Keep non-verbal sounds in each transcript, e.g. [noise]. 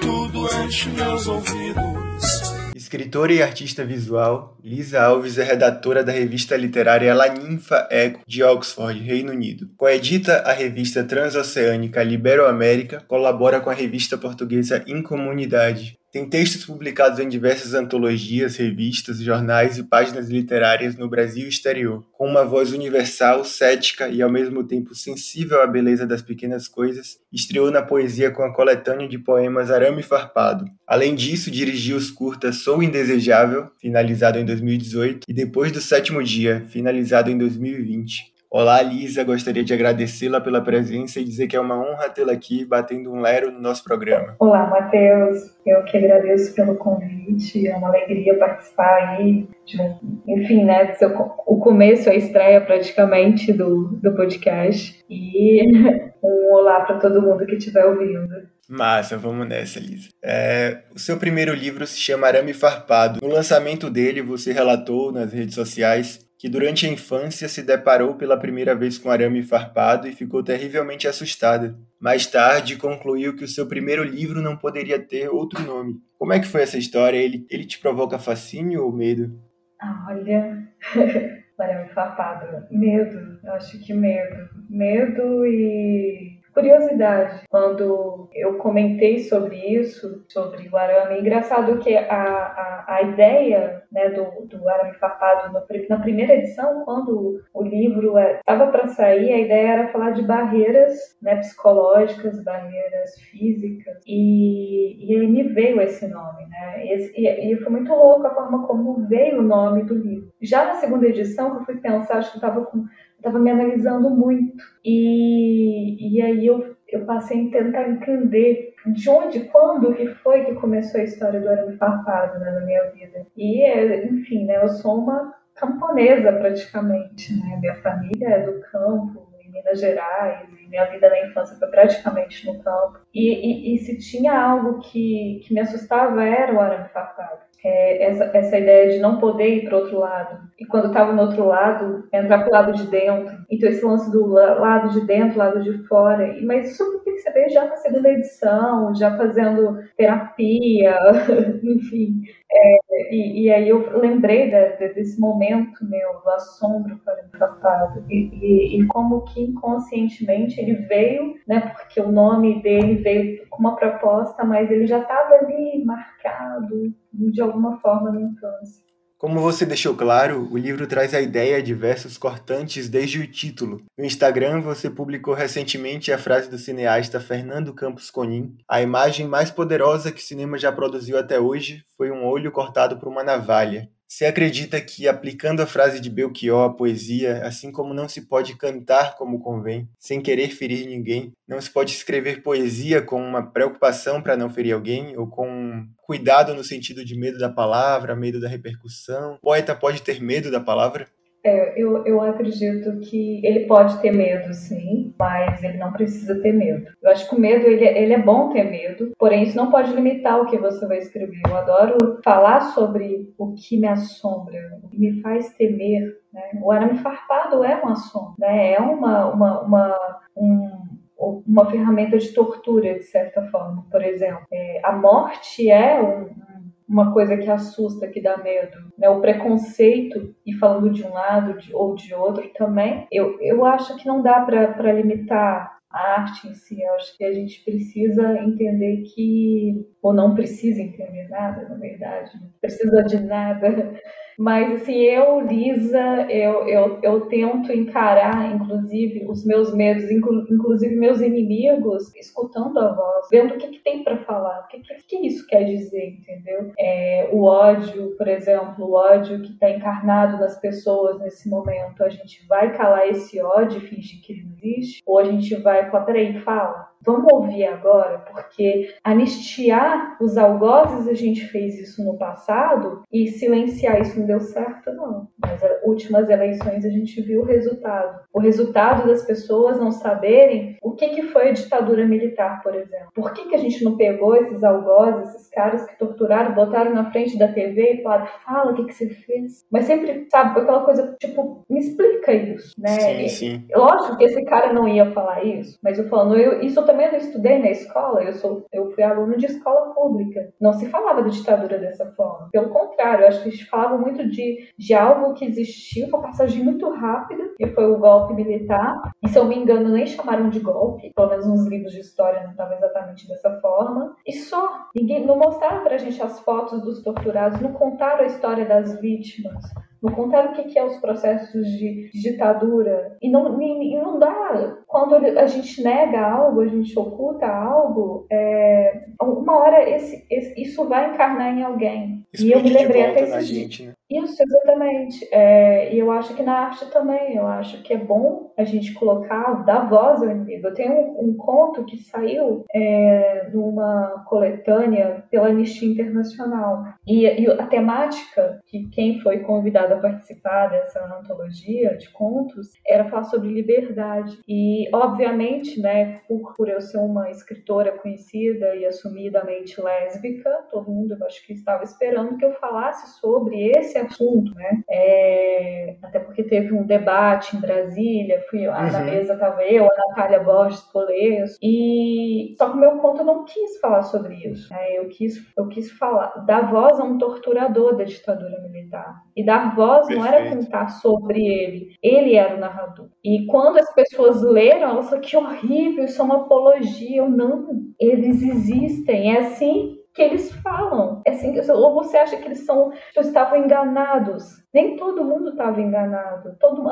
Tudo meus ouvidos. Escritora e artista visual, Lisa Alves é redatora da revista literária La Ninfa Eco de Oxford, Reino Unido. Coedita a revista transoceânica Libero-América, colabora com a revista portuguesa Incomunidade, tem textos publicados em diversas antologias, revistas, jornais e páginas literárias no Brasil e exterior. Com uma voz universal, cética e ao mesmo tempo sensível à beleza das pequenas coisas, estreou na poesia com a coletânea de poemas Arame Farpado. Além disso, dirigiu os curtas Sou Indesejável, finalizado em 2018, e Depois do Sétimo Dia, finalizado em 2020. Olá, Lisa. Gostaria de agradecê-la pela presença e dizer que é uma honra tê-la aqui batendo um lero no nosso programa. Olá, Matheus. Eu que agradeço pelo convite. É uma alegria participar aí de um, enfim, né, o começo, a estreia praticamente do, do podcast. E [laughs] um olá para todo mundo que estiver ouvindo. Massa, vamos nessa, Lisa. É, o seu primeiro livro se chama Arame Farpado. No lançamento dele, você relatou nas redes sociais que durante a infância se deparou pela primeira vez com arame farpado e ficou terrivelmente assustada. Mais tarde, concluiu que o seu primeiro livro não poderia ter outro nome. Como é que foi essa história? Ele, ele te provoca fascínio ou medo? Olha, [laughs] arame farpado, medo. Eu acho que medo. Medo e curiosidade. Quando eu comentei sobre isso, sobre o arame, é engraçado que a, a, a ideia né, do, do arame farpado no, na primeira edição, quando o livro estava é, para sair, a ideia era falar de barreiras né, psicológicas, barreiras físicas, e, e aí me veio esse nome. Né? Esse, e, e foi muito louco a forma como veio o nome do livro. Já na segunda edição, que eu fui pensar, acho que estava com estava me analisando muito. E, e aí eu, eu passei a tentar entender de onde, quando que foi que começou a história do arame farpado né, na minha vida. E, enfim, né, eu sou uma camponesa praticamente, né? Minha família é do campo, em Minas Gerais, e minha vida na infância foi praticamente no campo. E, e, e se tinha algo que, que me assustava era o arame farpado é, essa, essa ideia de não poder ir para outro lado. E quando estava no outro lado, entrar para o lado de dentro. Então, esse lance do lado de dentro, lado de fora. Mas isso eu percebi já na segunda edição, já fazendo terapia, [laughs] enfim. É, e, e, aí eu lembrei de, de, desse momento meu do assombro para o papado e, e, e, como que inconscientemente ele veio, né, porque o nome dele veio com uma proposta, mas ele já estava ali marcado de alguma forma na infância. Como você deixou claro, o livro traz a ideia de versos cortantes desde o título. No Instagram, você publicou recentemente a frase do cineasta Fernando Campos Conin: A imagem mais poderosa que o cinema já produziu até hoje foi um olho cortado por uma navalha. Você acredita que, aplicando a frase de Belchior à poesia, assim como não se pode cantar como convém, sem querer ferir ninguém, não se pode escrever poesia com uma preocupação para não ferir alguém, ou com cuidado no sentido de medo da palavra, medo da repercussão? O poeta pode ter medo da palavra? É, eu, eu acredito que ele pode ter medo, sim, mas ele não precisa ter medo. Eu acho que o medo, ele, ele é bom ter medo, porém isso não pode limitar o que você vai escrever. Eu adoro falar sobre o que me assombra, o que me faz temer. Né? O arame farpado é um assombro, né? é uma, uma, uma, um, uma ferramenta de tortura, de certa forma. Por exemplo, é, a morte é um, uma coisa que assusta, que dá medo. Né? O preconceito, e falando de um lado de, ou de outro também, eu, eu acho que não dá para limitar a arte em si. Eu acho que a gente precisa entender que, ou não precisa entender nada, na verdade, não precisa de nada mas, assim, eu, Lisa, eu, eu, eu tento encarar, inclusive, os meus medos, inclusive meus inimigos, escutando a voz, vendo o que, que tem para falar, o que, que, que, isso quer dizer, entendeu? É, o ódio, por exemplo, o ódio que está encarnado nas pessoas nesse momento, a gente vai calar esse ódio e fingir que ele não existe? Ou a gente vai falar, peraí, fala, Vamos ouvir agora, porque anistiar os algozes a gente fez isso no passado e silenciar isso no deu certo, não. Nas últimas eleições a gente viu o resultado. O resultado das pessoas não saberem o que, que foi a ditadura militar, por exemplo. Por que, que a gente não pegou esses algozes, esses caras que torturaram, botaram na frente da TV e falaram, fala o que, que você fez. Mas sempre, sabe, aquela coisa, tipo, me explica isso, né? Sim, sim. Lógico que esse cara não ia falar isso, mas eu falando, eu, isso eu também não estudei na escola, eu sou, eu fui aluno de escola pública. Não se falava de ditadura dessa forma. Pelo contrário, acho que gente falava muito de, de algo que existiu, uma passagem muito rápida, que foi o golpe militar. E se eu me engano, nem chamaram de golpe, pelo menos nos livros de história não estava exatamente dessa forma. E só, ninguém não mostraram pra gente as fotos dos torturados, não contaram a história das vítimas não contaram o que, que é os processos de, ditadura. E não, e, não dá. Quando a gente nega algo, a gente oculta algo, é, uma hora esse, esse, isso vai encarnar em alguém. Explode e eu me lembrei até esses gente, né? Isso, exatamente. É, e eu acho que na arte também, eu acho que é bom a gente colocar, dar voz ao inimigo. Eu tenho um, um conto que saiu é, numa coletânea pela Anistia Internacional. E, e, a temática, que quem foi convidado a participar dessa antologia de contos, era falar sobre liberdade. E, obviamente, né, por, por eu ser uma escritora conhecida e assumidamente lésbica, todo mundo, eu acho que estava esperando que eu falasse sobre esse assunto, né? É, até porque teve um debate em Brasília, fui lá uhum. na mesa, estava eu, a Natália Borges Polesso, e só que o meu conto não quis falar sobre isso. Né? Eu, quis, eu quis falar, dar voz a um torturador da ditadura militar. E dar voz Perfeito. não era contar sobre ele, ele era o narrador. E quando as pessoas leram, elas falaram que horrível, isso é uma apologia. Eu não, eles existem. É assim que eles falam. É assim, ou você acha que eles são, estavam enganados? Nem todo mundo estava enganado. Todo,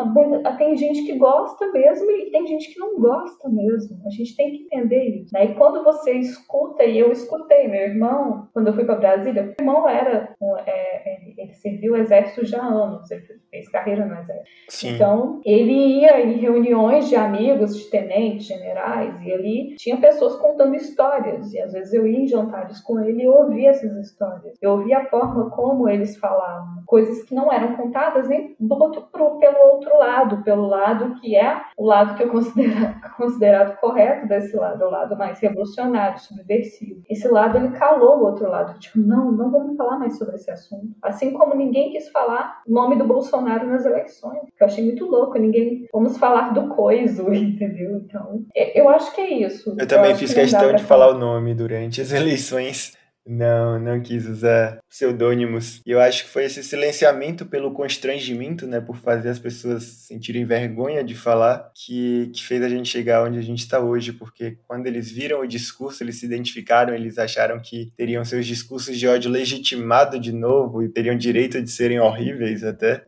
tem gente que gosta mesmo e tem gente que não gosta mesmo. A gente tem que entender isso. Né? E quando você escuta, e eu escutei, meu irmão, quando eu fui para Brasília, meu irmão era, é, ele serviu o exército já há anos, ele fez carreira no exército. Sim. Então, ele ia em reuniões de amigos, de tenentes, generais, e ali tinha pessoas contando histórias. E às vezes eu ia em jantares com ele e ouvia essas histórias. Eu ouvia a forma como eles falavam, coisas que não eram eram contadas nem do outro, pro, pelo outro lado, pelo lado que é o lado que eu considero [laughs] considerado correto desse lado, o lado mais revolucionário, subversivo. Esse lado ele calou o outro lado, tipo, não, não vamos falar mais sobre esse assunto. Assim como ninguém quis falar o nome do Bolsonaro nas eleições, que eu achei muito louco, ninguém, vamos falar do coiso, [laughs] entendeu? Então, eu acho que é isso. Eu também eu fiz que questão de falar o nome durante as [laughs] eleições. Não, não quis usar pseudônimos. E eu acho que foi esse silenciamento pelo constrangimento, né, por fazer as pessoas sentirem vergonha de falar, que, que fez a gente chegar onde a gente está hoje, porque quando eles viram o discurso, eles se identificaram, eles acharam que teriam seus discursos de ódio legitimado de novo e teriam direito de serem horríveis até.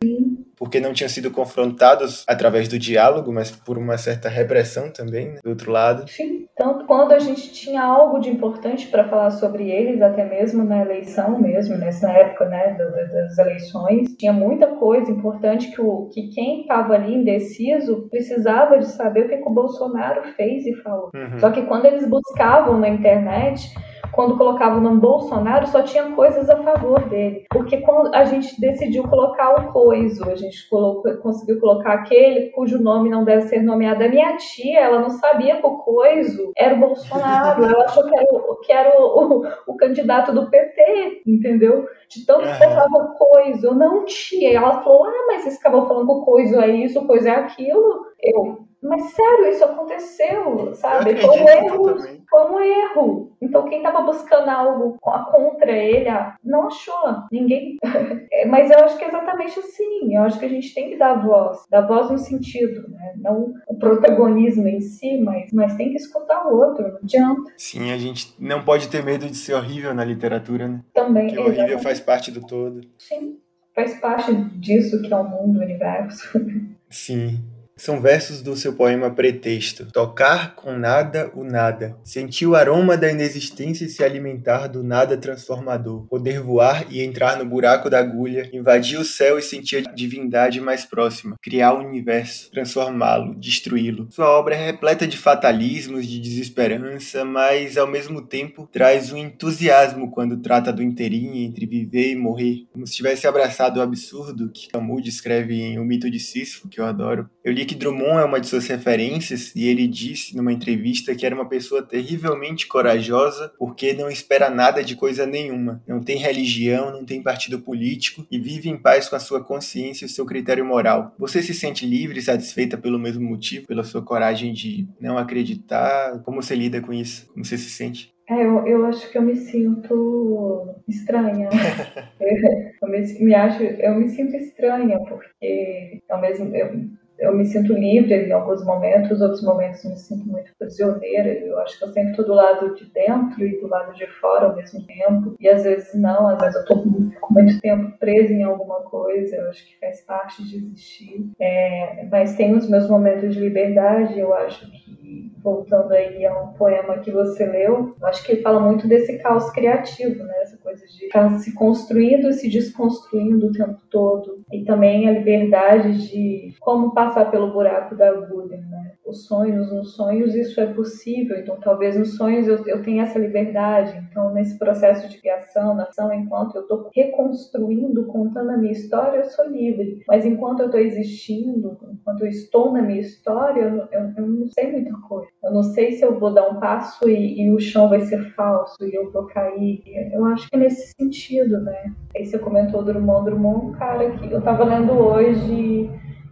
Porque não tinham sido confrontados através do diálogo, mas por uma certa repressão também, né, do outro lado. Sim. Tanto quando a gente tinha algo de importante para falar sobre eles, até mesmo na eleição mesmo, nessa época né, das eleições, tinha muita coisa importante que, o, que quem estava ali indeciso precisava de saber o que, que o Bolsonaro fez e falou. Uhum. Só que quando eles buscavam na internet, quando colocava o nome Bolsonaro, só tinha coisas a favor dele. Porque quando a gente decidiu colocar o coiso, a gente colocou, conseguiu colocar aquele cujo nome não deve ser nomeado. A minha tia, ela não sabia que o coiso era o Bolsonaro, ela achou que era o, que era o, o, o candidato do PT, entendeu? De tanto que colocava coiso. Eu não tinha. Ela falou, ah, mas vocês acabam falando que o coiso é isso, o coiso é aquilo. Eu, mas sério, isso aconteceu, sabe? Foi um erro, foi um erro. Então quem estava buscando algo contra ele, não achou. Ninguém. [laughs] É, mas eu acho que é exatamente assim. Eu acho que a gente tem que dar voz, dar voz no sentido, né? Não o protagonismo em si, mas, mas tem que escutar o outro, não adianta. Sim, a gente não pode ter medo de ser horrível na literatura, né? Também. Porque o horrível faz parte do todo. Sim, faz parte disso que é o mundo, o universo. [laughs] Sim. São versos do seu poema Pretexto. Tocar com nada o nada. Sentir o aroma da inexistência e se alimentar do nada transformador. Poder voar e entrar no buraco da agulha, invadir o céu e sentir a divindade mais próxima. Criar o universo, transformá-lo, destruí-lo. Sua obra é repleta de fatalismos, de desesperança, mas ao mesmo tempo traz um entusiasmo quando trata do inteirinho entre viver e morrer. Como se tivesse abraçado o absurdo que Camus descreve em O Mito de Sísifo, que eu adoro. Eu li que Drummond é uma de suas referências e ele disse numa entrevista que era uma pessoa terrivelmente corajosa porque não espera nada de coisa nenhuma. Não tem religião, não tem partido político e vive em paz com a sua consciência e o seu critério moral. Você se sente livre e satisfeita pelo mesmo motivo, pela sua coragem de não acreditar? Como você lida com isso? Como você se sente? É, eu, eu acho que eu me sinto estranha. [laughs] [laughs] eu, me, me, acho, eu me sinto estranha, porque ao mesmo eu, eu me sinto livre em alguns momentos, outros momentos me sinto muito prisioneira. Eu acho que eu sempre estou do lado de dentro e do lado de fora ao mesmo tempo. E às vezes não, às vezes eu estou com muito tempo presa em alguma coisa. Eu acho que faz parte de existir. É, mas tem os meus momentos de liberdade. Eu acho que, voltando aí a um poema que você leu, eu acho que ele fala muito desse caos criativo, né? Essa coisa de estar se construindo e se desconstruindo o tempo todo. E também a liberdade de como passar passar pelo buraco da agulha, né? Os sonhos, nos sonhos isso é possível, então talvez nos sonhos eu, eu tenha essa liberdade. Então, nesse processo de criação, nação, enquanto eu estou reconstruindo, contando a minha história, eu sou livre. Mas enquanto eu estou existindo, enquanto eu estou na minha história, eu, eu, eu, não sei muita coisa. Eu não sei se eu vou dar um passo e, e o chão vai ser falso e eu vou cair. Eu acho que é nesse sentido, né? Aí você comentou Drummond, Drummond, um cara que eu estava lendo hoje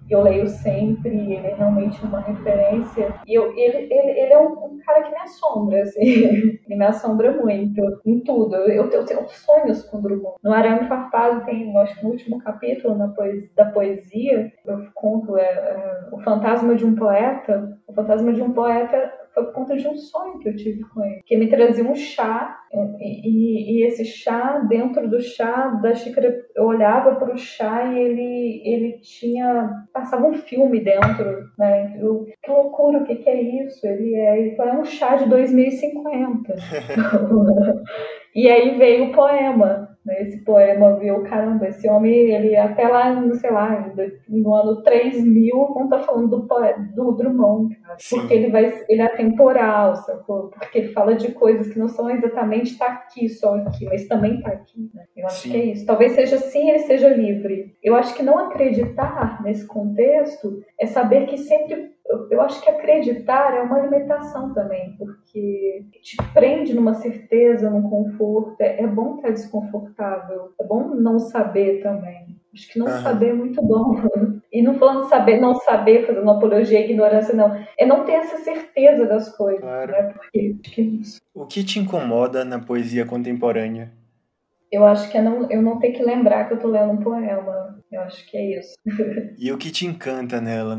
eu leio sempre, ele é realmente uma referência. E eu, ele, ele, ele é um, cara que me assombra, assim. [laughs] ele me assombra muito em tudo. Eu, eu tenho sonhos com o Drummond. No Arame Farpado tem, acho que no último capítulo na poesia, da poesia, eu conto é, é, o fantasma de um poeta. O fantasma de um poeta foi por conta de um sonho que eu tive com ele. Que me trazia um chá, e, e, esse chá, dentro do chá, da xícara, eu olhava para o chá e ele, ele tinha. passava um filme dentro, né? Eu, que loucura, o que, que é isso? Ele é, ele falou, é um chá de 2050. [laughs] [laughs] e aí veio o poema esse poema viu, caramba, esse homem, ele até lá, sei lá, no ano 3000, não tá falando do, do Drummond, porque ele vai, ele é atemporal, sacou? Porque ele fala de coisas que não são exatamente tá aqui, só aqui, mas também tá aqui, né? Eu acho Sim. que é isso. Talvez seja assim, ele seja livre. Eu acho que não acreditar nesse contexto é saber que sempre eu acho que acreditar é uma limitação também, porque te prende numa certeza, num conforto. É, é bom estar desconfortável, é bom não saber também. Acho que não uhum. saber é muito bom. [laughs] E não falando saber, não saber, fazendo apologia à ignorância, não. É não ter essa certeza das coisas. Claro. Né? Porque que é. O que te incomoda na poesia contemporânea? Eu acho que é não, eu não ter que lembrar que eu tô lendo um poema. Eu acho que é isso. [laughs] E o que te encanta nela?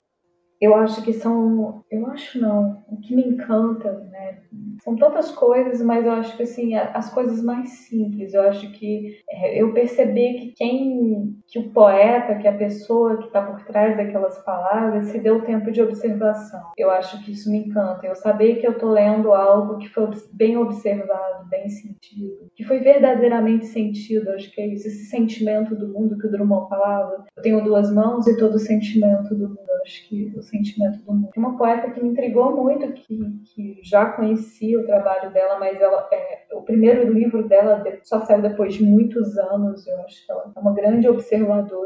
Eu acho que são, eu acho não, o que me encanta, né? São tantas coisas, mas eu acho que assim, as coisas mais simples. Eu acho que é, eu percebi que quem, que o poeta, que a pessoa que está por trás daquelas palavras, se deu tempo de observação. Eu acho que isso me encanta. Eu saber que eu estou lendo algo que foi bem observado, bem sentido, que foi verdadeiramente sentido. Acho que é isso, esse sentimento do mundo que o Drummond falava. Eu tenho duas mãos e todo o sentimento do mundo. Acho que sentimento do mundo. Uma poeta que me intrigou muito, que, que já conhecia o trabalho dela, mas ela, é, o primeiro livro dela só saiu depois de muitos anos. Eu acho que ela é uma grande observadora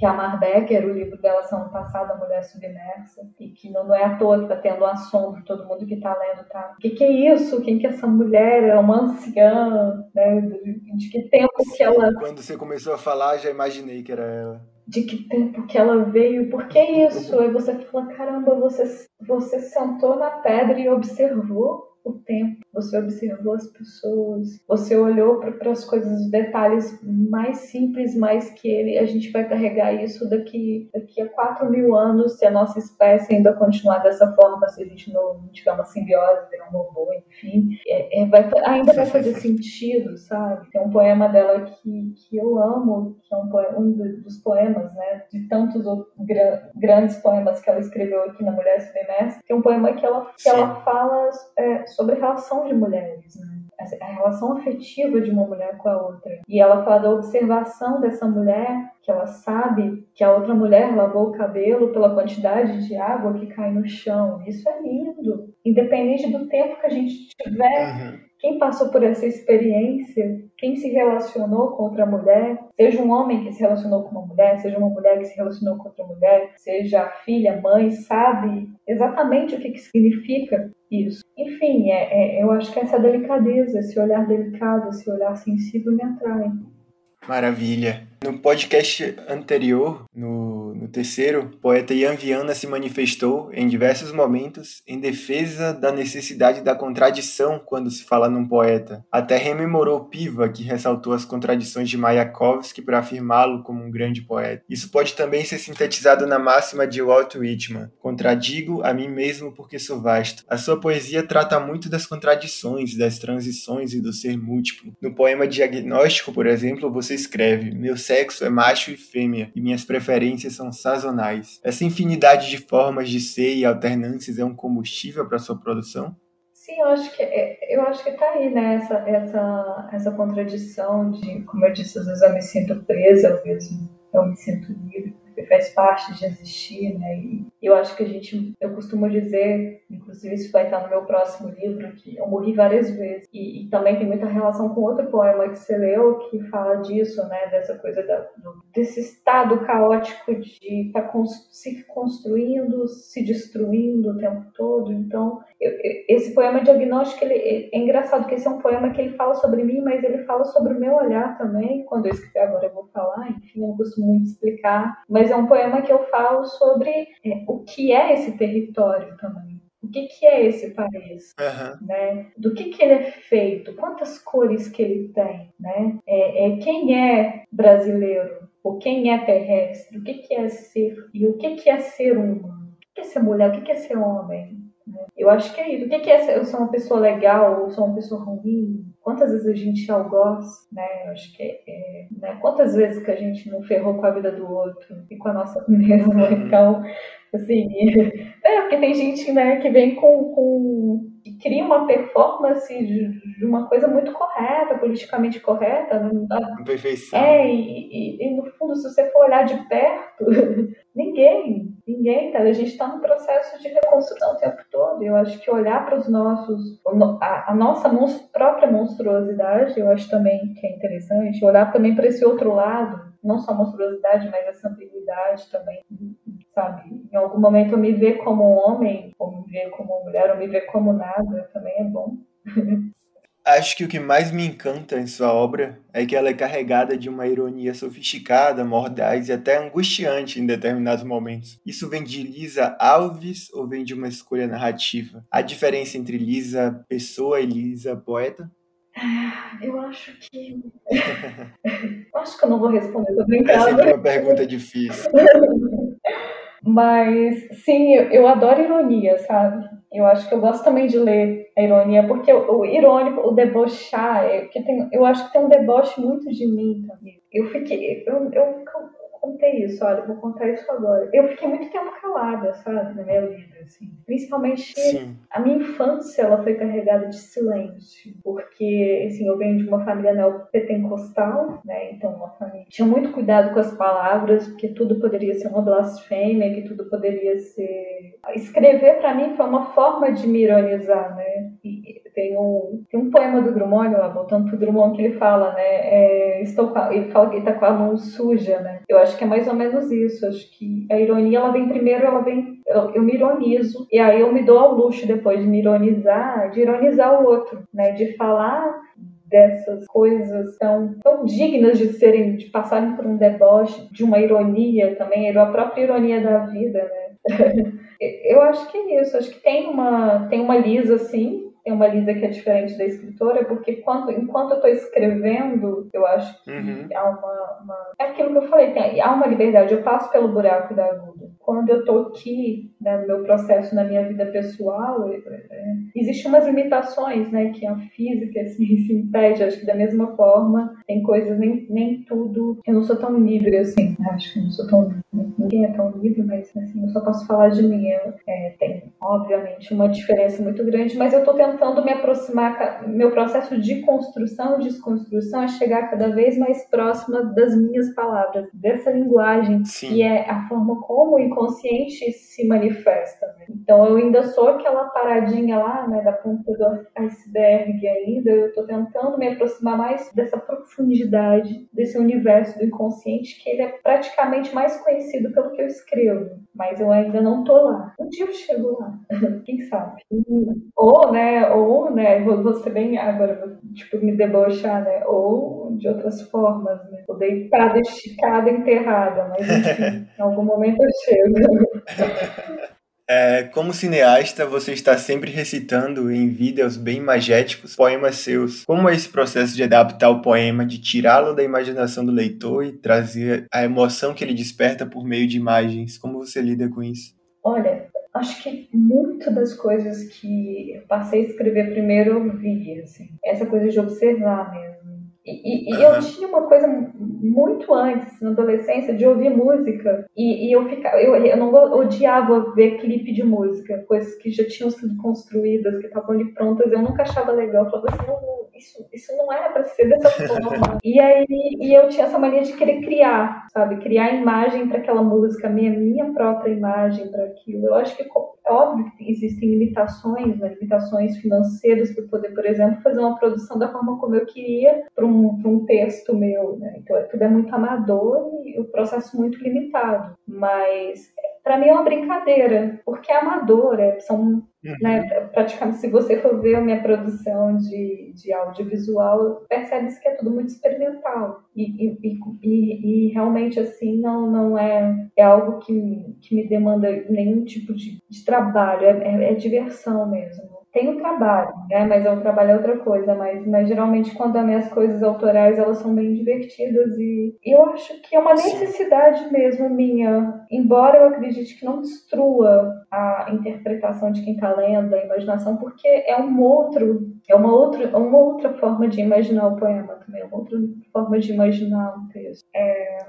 que é a Mar Becker, o livro dela ano passado, A Mulher Submersa, e que não, não é à toa que está tendo um assombro, todo mundo que está lendo tá. O que, que, é isso? Quem que é essa mulher? É uma anciã, né? De que tempo que ela. Quando você começou a falar, já imaginei que era ela de que tempo que ela veio, por que isso? Aí você fala, caramba, você, você sentou na pedra e observou o tempo, você observou as pessoas, você olhou para as coisas, os detalhes mais simples, mais que ele, a gente vai carregar isso daqui, daqui a 4 mil anos, se a nossa espécie ainda continuar dessa forma, se a gente não tiver uma simbiose, virar um robô, enfim, é, é, vai, ainda vai fazer sentido, sabe? Tem um poema dela que, que eu amo, que é um, poema, um dos poemas, né, de tantos grandes poemas que ela escreveu aqui na Mulher Submersa, é um poema que ela, que ela fala é, sobre relação de mulheres, né? a relação afetiva de uma mulher com a outra. E ela fala da observação dessa mulher, que ela sabe que a outra mulher lavou o cabelo pela quantidade de água que cai no chão. Isso é lindo. Independente do tempo que a gente tiver, uhum. Quem passou por essa experiência, quem se relacionou com outra mulher, seja um homem que se relacionou com uma mulher, seja uma mulher que se relacionou com outra mulher, seja filha, mãe, sabe exatamente o que, que significa isso. Enfim, é, é, eu acho que essa delicadeza, esse olhar delicado, esse olhar sensível me atrai. Maravilha. No podcast anterior, no, no terceiro, poeta Ian Viana se manifestou em diversos momentos em defesa da necessidade da contradição quando se fala num poeta. Até rememorou Piva, que ressaltou as contradições de Mayakovsky para afirmá-lo como um grande poeta. Isso pode também ser sintetizado na máxima de Walt Whitman: Contradigo a mim mesmo porque sou vasto. A sua poesia trata muito das contradições, das transições e do ser múltiplo. No poema Diagnóstico, por exemplo, você escreve: Meu sexo é macho e fêmea, e minhas preferências são sazonais. Essa infinidade de formas de ser e alternâncias é um combustível para sua produção? Sim, eu acho que é, eu acho que tá aí, né? Essa, essa, essa contradição de, como eu disse, às vezes eu me sinto presa, às vezes eu me sinto livre porque faz parte de existir, né? E eu acho que a gente, eu costumo dizer, inclusive isso vai estar no meu próximo livro, que eu morri várias vezes. E, e também tem muita relação com outro poema que você leu que fala disso, né? Dessa coisa da, do, desse estado caótico de estar tá se construindo, se destruindo o tempo todo. Então, eu, esse poema diagnóstico, ele, é engraçado que esse é um poema que ele fala sobre mim, mas ele fala sobre o meu olhar também. Quando eu escrever agora eu vou falar, enfim, eu costumo muito explicar. Mas é um poema que eu falo sobre é, o que é esse território também. O que, que é esse país? Uhum. Né? Do que, que ele é feito? Quantas cores que ele tem? Né? É, é, quem é brasileiro? Ou quem é terrestre? O que, que é ser? E o que, que é ser humano? O que é ser mulher? O que, que é ser homem? Eu acho que é isso. O que é ser? Eu sou uma pessoa legal ou sou uma pessoa ruim? Quantas vezes a gente algoz, né? Eu acho que é, é, né? Quantas vezes que a gente não ferrou com a vida do outro e com a nossa [laughs] mesma? Uhum. Então, assim, [laughs] é, porque tem gente, né, que vem com, com que cria uma performance de, uma coisa muito correta, politicamente correta. Não dá... Perfeição. É, e, e, e, no fundo, se você for olhar de perto, [laughs] ninguém, ninguém, tá? A gente está num processo de reconstrução. Eu acho que olhar para os nossos, a, a nossa monstru, própria monstruosidade, eu acho também que é interessante. Olhar também para esse outro lado, não só a monstruosidade, mas essa ambiguidade também sabe? Em algum momento eu me ver como um homem, ou me ver como mulher, ou me ver como nada, também é bom. [laughs] Acho que o que mais me encanta em sua obra é que ela é carregada de uma ironia sofisticada, mordaz e até angustiante em determinados momentos. Isso vem de Lisa Alves ou vem de uma escolha narrativa? A diferença entre Lisa pessoa e Lisa poeta? Ah, eu acho que. [laughs] acho que eu não vou responder, tô brincando. É sempre uma pergunta difícil. [laughs] Mas sim, eu, adoro ironia, sabe? Eu acho que eu gosto também de ler a ironia, porque o, o irônico, o debochar, é, que tem, eu acho que tem um deboche muito de mim também. Eu fiquei. Eu, eu, contei isso, olha, vou contar isso agora. Eu fiquei muito tempo calada, sabe, na minha vida, assim. Principalmente Sim. a minha infância, ela foi carregada de silêncio, porque, assim, eu venho de uma família neopentecostal, né, então uma família tinha muito cuidado com as palavras, porque tudo poderia ser uma blasfêmia, que tudo poderia ser... Escrever, para mim, foi uma forma de me ironizar, né, e tem um, tem um poema do Drummond, lá, voltando pro Drummond, que ele fala, né, é, estou, ele fala que ele tá com a mão suja, né, eu acho que é mais ou menos isso. Acho que a ironia ela vem primeiro, ela vem. Eu, eu me ironizo, e aí eu me dou ao luxo depois de me ironizar, de ironizar o outro, né? De falar dessas coisas tão, tão dignas de serem, de passarem por um deboche, de uma ironia também, a própria ironia da vida, né? [laughs] eu acho que é isso, acho que tem uma, tem uma Lisa, assim, tem uma Lisa que é diferente da escritora, porque quando, enquanto eu estou escrevendo, eu acho que Uhum. há uma, uma- É aquilo que eu falei, tem, há uma liberdade, eu passo pelo buraco da agulha. Quando eu estou aqui, né, no meu processo, na minha vida pessoal, é, é, existem umas limitações, né, que a física, assim, [laughs] se impede, acho que da mesma forma, tem coisas, nem, nem tudo... Eu não sou tão livre, assim, acho que eu não sou tão... Ninguém é tão livre, mas, assim, eu só posso falar de mim. Eu, é, tem, obviamente, uma diferença muito grande, mas eu estou tentando me aproximar, meu processo de construção, desconstrução, é chegar cada vez mais próxima das minhas palavras, dessa linguagem Sim. que é a forma como o inconsciente se manifesta. né? Então eu ainda sou aquela paradinha lá, né, da ponta do iceberg ainda, eu estou tentando me aproximar mais dessa profundidade, desse universo do inconsciente, que ele é praticamente mais conhecido pelo que eu escrevo, mas eu ainda não tô lá. Um dia eu chego lá, [laughs] quem sabe? Ou, né, ou, né, vou, ser bem agora, vou, tipo, me debochar, né, ou de outras formas, né, ou deitada, esticada, enterrada, mas enfim, [laughs] em algum momento eu chego. É, como cineasta, você está sempre recitando em vídeos bem imagéticos poemas seus. Como é esse processo de adaptar o poema, de tirá-lo da imaginação do leitor e trazer a emoção que ele desperta por meio de imagens? Como você lida com isso? Olha, acho que muito das coisas que eu passei a escrever primeiro eu vi, assim, essa coisa de observar mesmo. E, e- e eu tinha uma coisa muito antes, na adolescência, de ouvir música. E, e eu ficava, eu, eu não odiava ver clipe de música, coisas que já tinham sido construídas, que estavam ali prontas. Eu nunca achava legal. Eu falava assim, não, não, isso, isso não era pra ser dessa forma. [laughs] e aí e eu tinha essa mania de querer criar, sabe? Criar imagem para aquela música, minha, minha própria imagem para aquilo. Eu acho que é óbvio que existem limitações, né? limitações financeiras para poder, por exemplo, fazer uma produção da forma como eu queria para um, pra um texto meu, né? Então é- tudo é muito amador e o processo muito limitado. Mas para mim é uma brincadeira, porque é amador, é, são né, praticamente, se você for ver a minha produção de, de audiovisual, percebe-se que é tudo muito experimental. E, e, e, e- realmente, assim, não, não é, é algo que, me- que me demanda nenhum tipo de, de trabalho, é, é- é diversão mesmo. Tem o trabalho, né? Mas é o trabalho é outra coisa. Mas, mas geralmente, quando as minhas coisas autorais, elas são bem divertidas. E eu acho que é uma Sim. necessidade mesmo minha. Embora eu acredite que não destrua a interpretação de quem está lendo, a imaginação, porque é um outro, é uma outra, uma outra forma de imaginar o poema também, uma outra forma de imaginar um texto. É,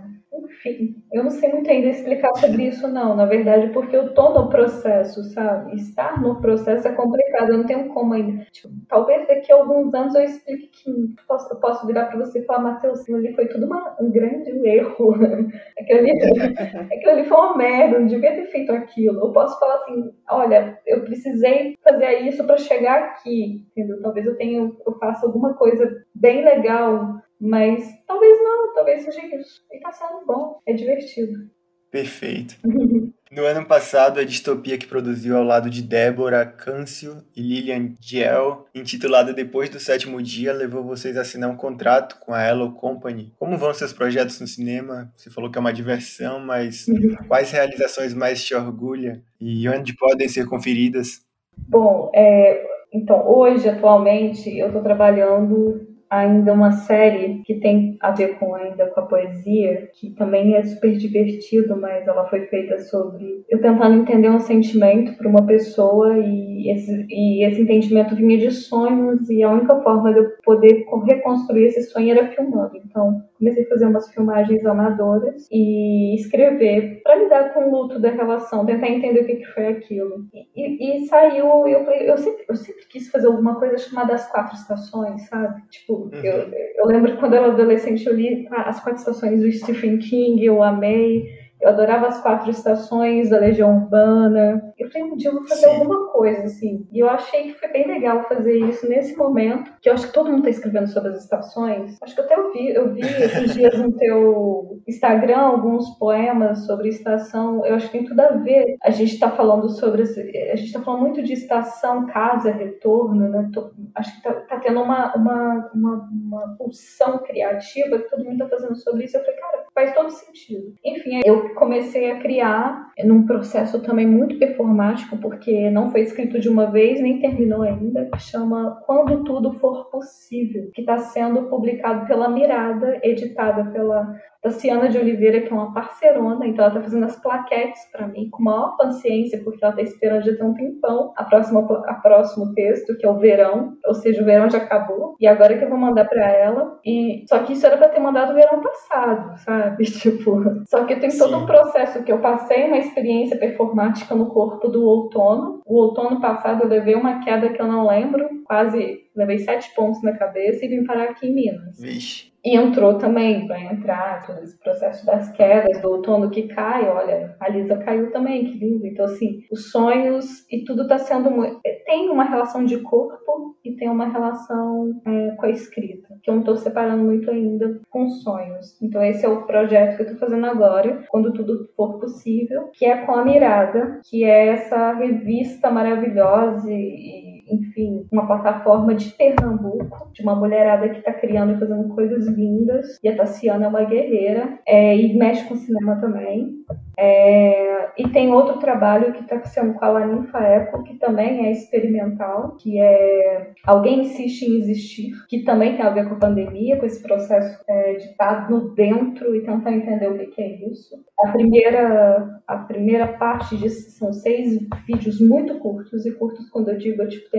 enfim, eu não sei muito ainda explicar sobre isso, não, na verdade, porque eu tô no processo, sabe? Estar no processo é complicado, eu não tenho como ainda. Tipo, talvez daqui a alguns anos eu explique que eu posso, eu posso virar para você e falar, Matheus, aquilo ali foi tudo uma- um grande erro. [laughs] aquilo, ali, [laughs] aquilo ali foi uma merda, não devia ter feito aquilo. Eu posso falar assim, olha, eu precisei fazer isso para chegar aqui, entendeu? Talvez eu tenha, eu faça alguma coisa bem legal, mas talvez não, talvez seja isso. E tá sendo bom, é divertido. Perfeito. [laughs] No ano passado, a distopia que produziu ao lado de Débora, Câncio e Lilian Giel, intitulada Depois do Sétimo Dia, levou vocês a assinar um contrato com a Hello Company. Como vão seus projetos no cinema? Você falou que é uma diversão, mas [laughs] quais realizações mais te orgulha e onde podem ser conferidas? Bom, é, então hoje, atualmente, eu estou trabalhando ainda uma série que tem a ver com ainda com a poesia, que também é super divertido, mas ela foi feita sobre eu tentando entender um sentimento para uma pessoa e esse, e esse entendimento vinha de sonhos e a única forma de eu poder reconstruir esse sonho era filmando. Então, comecei a fazer umas filmagens amadoras e escrever para lidar com o luto da relação, tentar entender o que, que foi aquilo. E, e, e saiu, eu, eu, sempre, eu sempre quis fazer alguma coisa chamada As Quatro Estações, sabe? Tipo, Uhum. eu, eu lembro quando eu era adolescente eu li As Quatro Estações do Stephen King, eu amei. Eu adorava as quatro estações da Legião Urbana. Eu falei, um dia eu vou fazer Sim. alguma coisa, assim. E eu achei que foi bem legal fazer isso nesse momento, que eu acho que todo mundo tá escrevendo sobre as estações. Acho que até eu vi, eu vi esses [laughs] dias no teu Instagram alguns poemas sobre estação. Eu acho que tem tudo a ver. A gente tá falando sobre. A gente tá falando muito de estação, casa, retorno, né? Tô- Acho que tá, tá tendo uma, uma, uma, uma pulsão criativa que todo mundo tá fazendo sobre isso. Eu falei, cara, faz todo sentido. Enfim, eu comecei a criar num processo também muito performático porque não foi escrito de uma vez nem terminou ainda, que chama Quando Tudo For Possível, que está sendo publicado pela Mirada, editada pela Tassiana de Oliveira, que é uma parceirona, então ela tá fazendo as plaquetes para mim com maior paciência, porque ela tá esperando já ter um tempão a próxima, a próximo texto, que é o verão, ou seja, o verão já acabou, e agora que eu vou mandar para ela. E só que isso era para ter mandado o verão passado, sabe? [laughs] Tipo, só que tem todo um processo que eu passei uma experiência performática no corpo do outono. O outono passado eu levei uma queda que eu não lembro, quase levei sete pontos na cabeça e vim parar aqui em Minas. Vixe. E entrou também, vai entrar todo esse processo das quedas, do outono que cai, olha, a Lisa caiu também, que lindo. Então, assim, os sonhos e tudo está sendo muito. Tem uma relação de corpo e tem uma relação é, com a escrita, que eu não estou separando muito ainda com sonhos. Então, esse é o projeto que eu estou fazendo agora, quando tudo for possível, que é com a Mirada, que é essa revista maravilhosa e enfim, uma plataforma de Pernambuco, de uma mulherada que está criando e fazendo coisas lindas. E a Tassiana é uma guerreira é, e mexe com cinema também. É, e tem outro trabalho que está sendo com a Laninfa Eco, que também é experimental, que é Alguém Insiste em Existir, que também tem a ver com a pandemia, com esse processo é, de estar no dentro e tentar entender o que, que é isso. A primeira, a primeira parte disso são seis vídeos muito curtos, e curtos quando eu digo, tipo,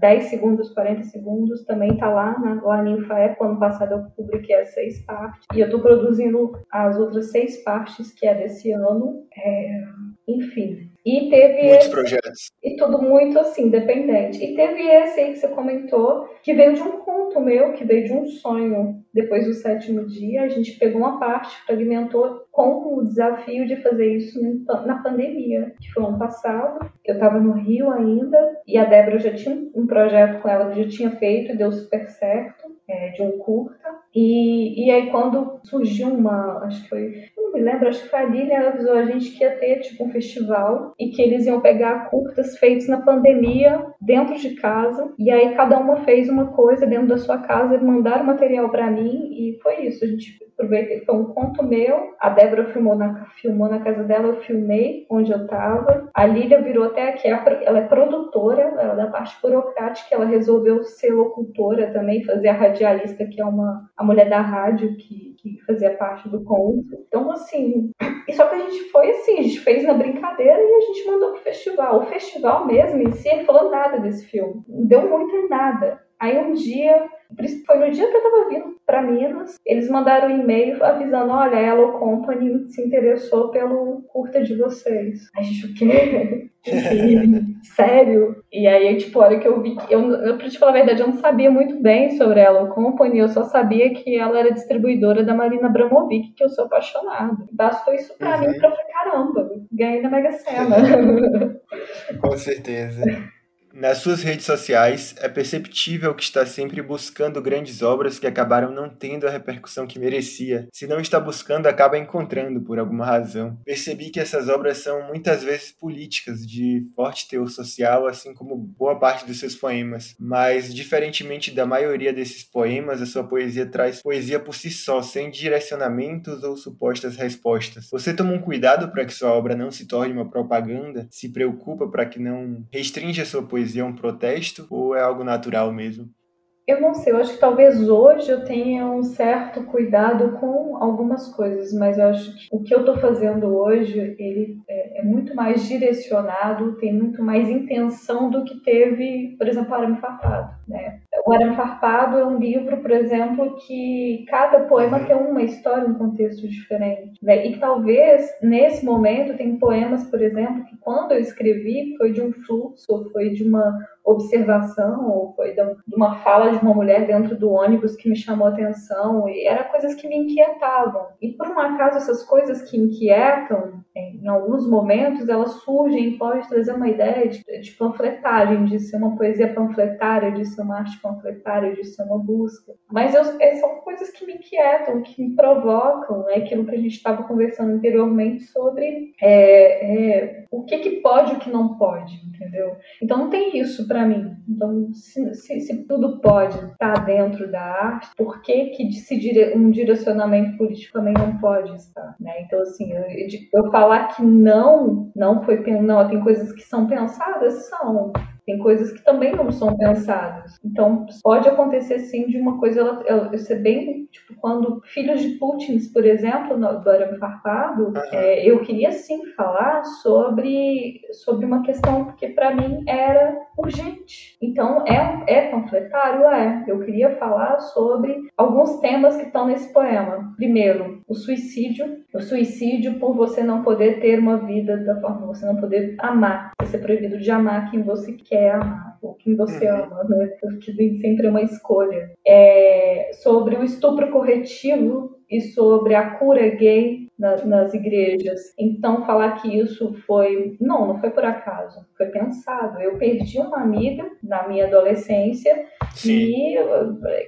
10 segundos, 40 segundos, também está lá na Laninfa Eco. Ano passado eu publiquei as seis partes, e eu estou produzindo as outras seis partes, que é desse ano. É, enfim. E teve. Muitos esse, projetos. E tudo muito assim, independente. E teve esse aí que você comentou, que veio de um conto meu, que veio de um sonho depois do sétimo dia. A gente pegou uma parte, fragmentou com o desafio de fazer isso na pandemia, que foi ano passado. Eu estava no Rio ainda, e a Débora já tinha um projeto com ela que já tinha feito e deu super certo, é, de um curta. E, e aí, quando surgiu uma, acho que foi, não me lembro, acho que foi a Lilian avisou a gente que ia ter tipo um festival e que eles iam pegar curtas feitos na pandemia dentro de casa. E aí, cada uma fez uma coisa dentro da sua casa e mandaram material para mim. E foi isso. A gente aproveitei, foi um conto meu. A Débora filmou na, filmou na casa dela, eu filmei onde eu tava. A Lília virou até aqui, ela é produtora, ela é da parte burocrática, ela resolveu ser locutora também, fazer a radialista, que é uma a mulher da rádio que, que fazia parte do conto. Então, assim, e só que a gente foi assim, a gente fez na brincadeira e a gente mandou pro festival. O festival mesmo em si, ele falou nada desse filme. Não deu muito em nada. Aí um dia, foi no dia que eu tava vindo para Minas, eles mandaram um e-mail avisando: olha, a Hello Company se interessou pelo curta de vocês. A gente, o quê? [laughs] [laughs] Sério? E aí, tipo, a hora que eu vi, eu, eu, pra te falar a verdade, eu não sabia muito bem sobre a Hello Company, eu só sabia que ela era distribuidora da Marina Abramovic, que eu sou apaixonada. Bastou isso pra uhum. mim pra caramba, ganhei na Mega Sena. [laughs] Com certeza. Nas suas redes sociais, é perceptível que está sempre buscando grandes obras que acabaram não tendo a repercussão que merecia. Se não está buscando, acaba encontrando por alguma razão. Percebi que essas obras são muitas vezes políticas, de forte teor social, assim como boa parte dos seus poemas. Mas, diferentemente da maioria desses poemas, a sua poesia traz poesia por si só, sem direcionamentos ou supostas respostas. Você toma um cuidado para que sua obra não se torne uma propaganda? Se preocupa para que não restrinja sua poesia? Poesia é um protesto ou é algo natural mesmo? Eu não sei, eu acho que talvez hoje eu tenha um certo cuidado com algumas coisas, mas eu acho que o que eu estou fazendo hoje, ele é, é, muito mais direcionado, tem muito mais intenção do que teve, por exemplo, Arame Farpado, né? O Arame Farpado é um livro, por exemplo, que cada poema uhum. tem uma história, um contexto diferente, né? E talvez, nesse momento, tem poemas, por exemplo, que quando eu escrevi foi de um fluxo, foi de uma observação, ou foi de uma fala de uma mulher dentro do ônibus que me chamou a atenção, e eram coisas que me inquietavam. E por um acaso, essas coisas que inquietam, em alguns momentos, elas surgem e podem trazer uma ideia de, de panfletagem, de ser uma poesia panfletária, de ser uma arte panfletária, de ser uma busca. Mas eu, é, são coisas que me inquietam, que me provocam, é aquilo que a gente estava conversando anteriormente sobre é, é, o que que pode e o que não pode, entendeu? Então não tem isso para mim. Então se, se, se, tudo pode estar tá dentro da arte, por que que dire, um direcionamento político também não pode estar, né? Então assim, eu, eu falar que não, não foi não, tem coisas que são pensadas, são tem coisas que também não são pensadas. Então, pode acontecer sim de uma coisa ela, ela ser bem. Tipo, quando Filhos de Putin, por exemplo, no, do Arame Farpado, é, eu queria sim falar sobre, sobre uma questão que para mim era urgente. Então, é, é panfletário? É. Eu queria falar sobre alguns temas que estão nesse poema. Primeiro, o suicídio. O suicídio por você não poder ter uma vida da forma, você não poder amar, você ser proibido de amar quem você quer amar, ou quem você uhum. ama, né? Porque sempre é uma escolha. É, sobre o estupro corretivo e sobre a cura gay nas, nas igrejas. Então, falar que isso foi. Não, não foi por acaso, foi pensado. Eu perdi uma amiga na minha adolescência que,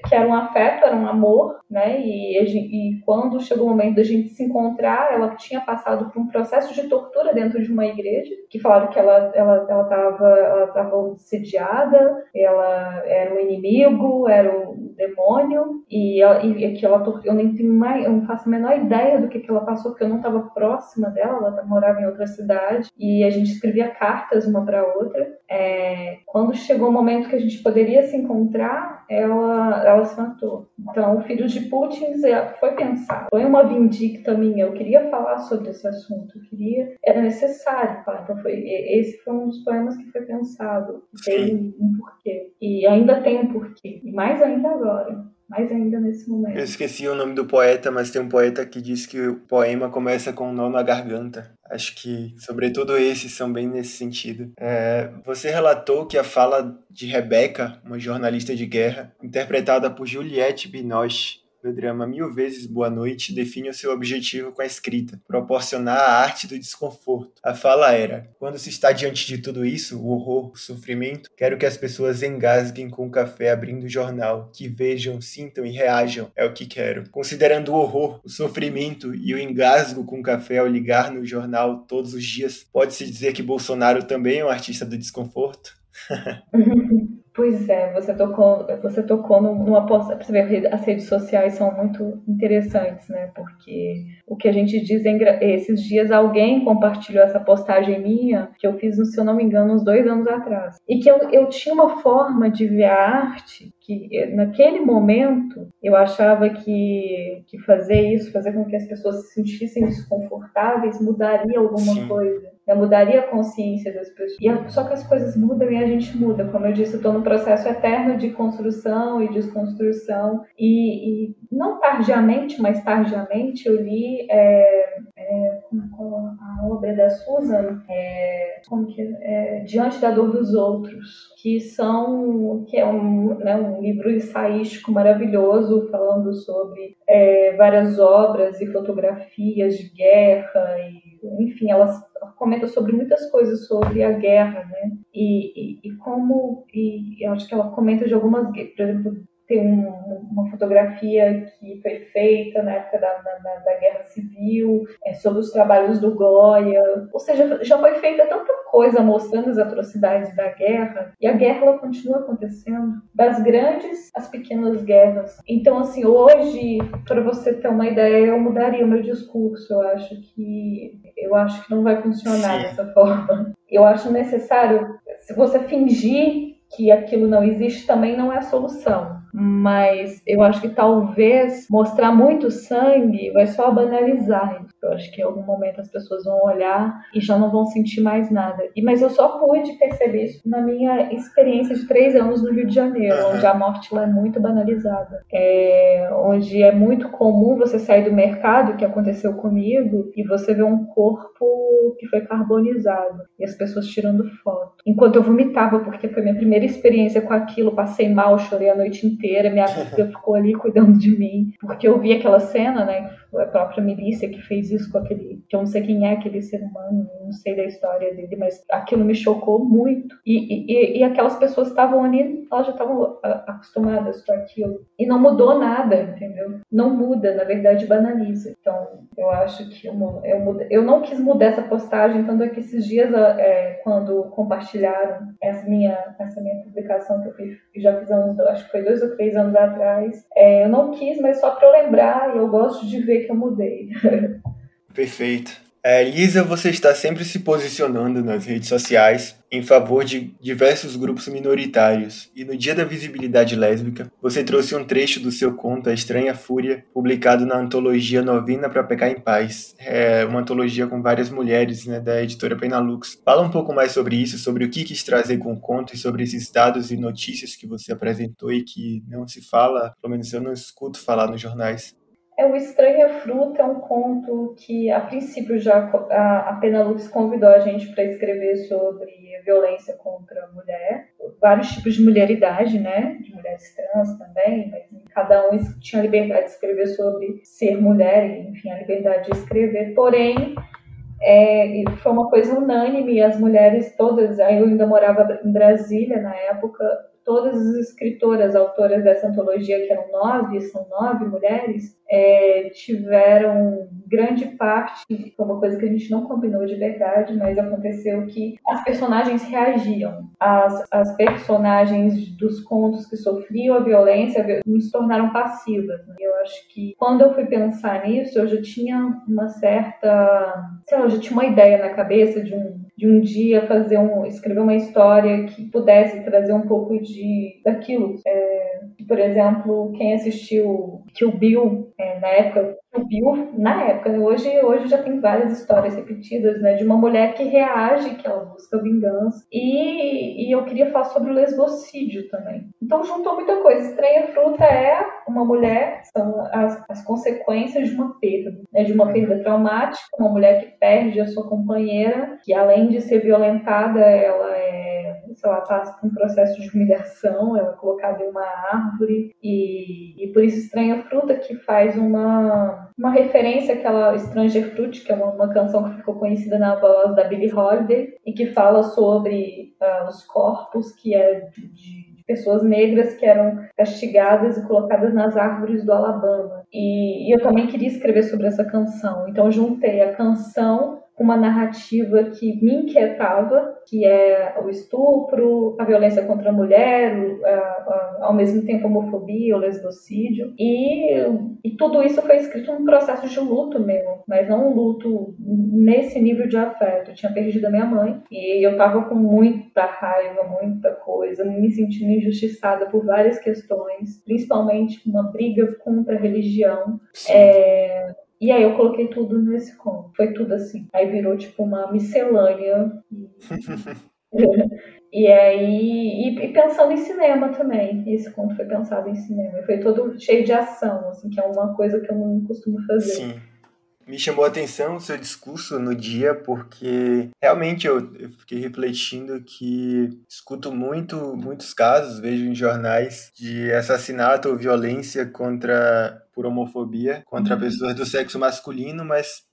que era um afeto, era um amor, né? E, e quando chegou o momento da gente se encontrar, ela tinha passado por um processo de tortura dentro de uma igreja, que falaram que ela ela ela estava ela tava obsidiada, ela era um inimigo, era um demônio, e, ela, e que ela eu nem tenho mais, eu não faço a menor ideia do que, que ela passou porque eu não estava próxima dela, ela morava em outra cidade e a gente escrevia cartas uma para outra. É, quando chegou o momento que a gente poderia se encontrar, ela, ela se matou. Então, o filho de Putin foi pensado. Foi uma vindicta minha. Eu queria falar sobre esse assunto. Eu queria, era necessário. Então, foi, esse foi um dos poemas que foi pensado. Tem um porquê. E ainda tem um porquê. E mais ainda agora mais ainda nesse momento. Eu esqueci o nome do poeta, mas tem um poeta que diz que o poema começa com um nó na garganta. Acho que, sobretudo, esses são bem nesse sentido. É, você relatou que a fala de Rebeca, uma jornalista de guerra, interpretada por Juliette Binoche, no drama Mil Vezes Boa Noite define o seu objetivo com a escrita, proporcionar a arte do desconforto. A fala era: quando se está diante de tudo isso, o horror, o sofrimento, quero que as pessoas engasguem com o café abrindo o jornal, que vejam, sintam e reajam, é o que quero. Considerando o horror, o sofrimento e o engasgo com o café ao ligar no jornal todos os dias, pode-se dizer que Bolsonaro também é um artista do desconforto? [laughs] Pois é, você tocou, você tocou numa posta. Você ver, as redes sociais são muito interessantes, né? Porque o que a gente diz é esses dias alguém compartilhou essa postagem minha que eu fiz, se eu não me engano, uns dois anos atrás. E que eu, eu tinha uma forma de ver a arte que naquele momento eu achava que, que fazer isso, fazer com que as pessoas se sentissem desconfortáveis, mudaria alguma Sim. coisa. Eu mudaria a consciência das pessoas. E só que as coisas mudam e a gente muda. Como eu disse, eu estou no processo eterno de construção e desconstrução. E, e não tardiamente, mas tardiamente, eu li é, é, a obra da Susan, é, como que é, Diante da Dor dos Outros, que são que é um, né, um livro ensaístico maravilhoso falando sobre é, várias obras e fotografias de guerra e enfim, ela comenta sobre muitas coisas sobre a guerra, né? E, e, e como, e eu acho que ela comenta de algumas, por exemplo, tem um, uma fotografia que foi feita na época da, da, da Guerra Civil, é, sobre os trabalhos do Goya. Ou seja, já foi feita tanta coisa mostrando as atrocidades da guerra, e a guerra ela continua acontecendo, das grandes às pequenas guerras. Então, assim, hoje, para você ter uma ideia, eu mudaria o meu discurso. Eu acho que eu acho que não vai funcionar Sim. dessa forma. Eu acho necessário, se você fingir que aquilo não existe, também não é a solução mas eu acho que talvez mostrar muito sangue vai só banalizar. Eu acho que em algum momento as pessoas vão olhar e já não vão sentir mais nada. E mas eu só pude perceber isso na minha experiência de três anos no Rio de Janeiro, uhum. onde a morte lá é muito banalizada, é, onde é muito comum você sair do mercado, que aconteceu comigo, e você ver um corpo que foi carbonizado e as pessoas tirando foto. Enquanto eu vomitava, porque foi minha primeira experiência com aquilo, passei mal, chorei a noite inteira inteira, minha [laughs] amiga ficou ali cuidando de mim, porque eu vi aquela cena, né? A própria milícia que fez isso com aquele, que eu não sei quem é aquele ser humano, não sei da história dele, mas aquilo me chocou muito. E, e, e aquelas pessoas estavam ali, elas já estavam acostumadas com aquilo. E não mudou nada, entendeu? Não muda, na verdade banaliza. Então, eu acho que eu, eu, eu não quis mudar essa postagem, tanto é que esses dias, é, quando compartilharam essa minha, essa minha publicação que eu fiz, já fiz anos, acho que foi dois ou três anos atrás, é, eu não quis, mas só para lembrar, eu gosto de ver que eu mudei. [laughs] Perfeito. É, Lisa, você está sempre se posicionando nas redes sociais em favor de diversos grupos minoritários. E no Dia da Visibilidade Lésbica, você trouxe um trecho do seu conto A Estranha Fúria, publicado na antologia Novina para Pecar em Paz. É uma antologia com várias mulheres, né, da editora Penalux. Fala um pouco mais sobre isso, sobre o que quis trazer com o conto e sobre esses dados e notícias que você apresentou e que não se fala, pelo menos eu não escuto falar nos jornais. É o Estranha Fruta é um conto que, a princípio, já a, a Penalux convidou a gente para escrever sobre violência contra a mulher, vários tipos de mulheridade, né, de mulheres trans também, mas cada um tinha a liberdade de escrever sobre ser mulher, enfim, a liberdade de escrever. Porém, é, foi uma coisa unânime, as mulheres todas, eu ainda morava em Brasília na época, todas as escritoras, autoras dessa antologia, que eram nove, são nove mulheres, é, tiveram grande parte, foi uma coisa que a gente não combinou de verdade, mas aconteceu que as personagens reagiam. As, as personagens dos contos que sofriam a violência se tornaram passivas. Né? Eu acho que quando eu fui pensar nisso, eu já tinha uma certa, sei lá, eu já tinha uma ideia na cabeça de um, de um dia fazer um, escrever uma história que pudesse trazer um pouco de daquilo. É, por exemplo, quem assistiu Kill Bill é, na época viu na época, hoje, hoje já tem várias histórias repetidas, né, de uma mulher que reage, que ela busca vingança, e, e eu queria falar sobre o lesbocídio também. Então juntou muita coisa. Estranha Fruta é uma mulher, são as, as consequências de uma perda, né, de uma uhum. perda traumática, uma mulher que perde a sua companheira, que além de ser violentada, ela é sei lá, passa por um processo de humilhação, ela é colocada em uma árvore, e, e por isso Estranha Fruta, que faz uma, uma referência àquela Stranger Fruit, que é uma, uma canção que ficou conhecida na voz da Billie Holiday, e que fala sobre uh, os corpos que é de, de pessoas negras que eram castigadas e colocadas nas árvores do Alabama. E, e, eu também queria escrever sobre essa canção. Então juntei a canção uma narrativa que me inquietava, que é o estupro, a violência contra a mulher, a, a, ao mesmo tempo a homofobia, o lesbocídio. E, e tudo isso foi escrito num processo de luto mesmo, mas não um luto nesse nível de afeto. Eu tinha perdido a minha mãe e eu tava com muita raiva, muita coisa, me sentindo injustiçada por várias questões, principalmente uma briga contra a religião. É, e aí eu coloquei tudo nesse conto. Foi tudo assim. Aí virou tipo uma miscelânea. e [laughs] aí. E, pensando em cinema também. Esse conto foi pensado em cinema. Foi todo cheio de ação, assim, que é uma coisa que eu não costumo fazer. Sim. Me chamou a atenção o seu discurso no dia, porque realmente eu, eu, fiquei refletindo que escuto muito, muitos casos, vejo em jornais, de assassinato ou violência contra por homofobia contra uhum. pessoas do sexo masculino, mas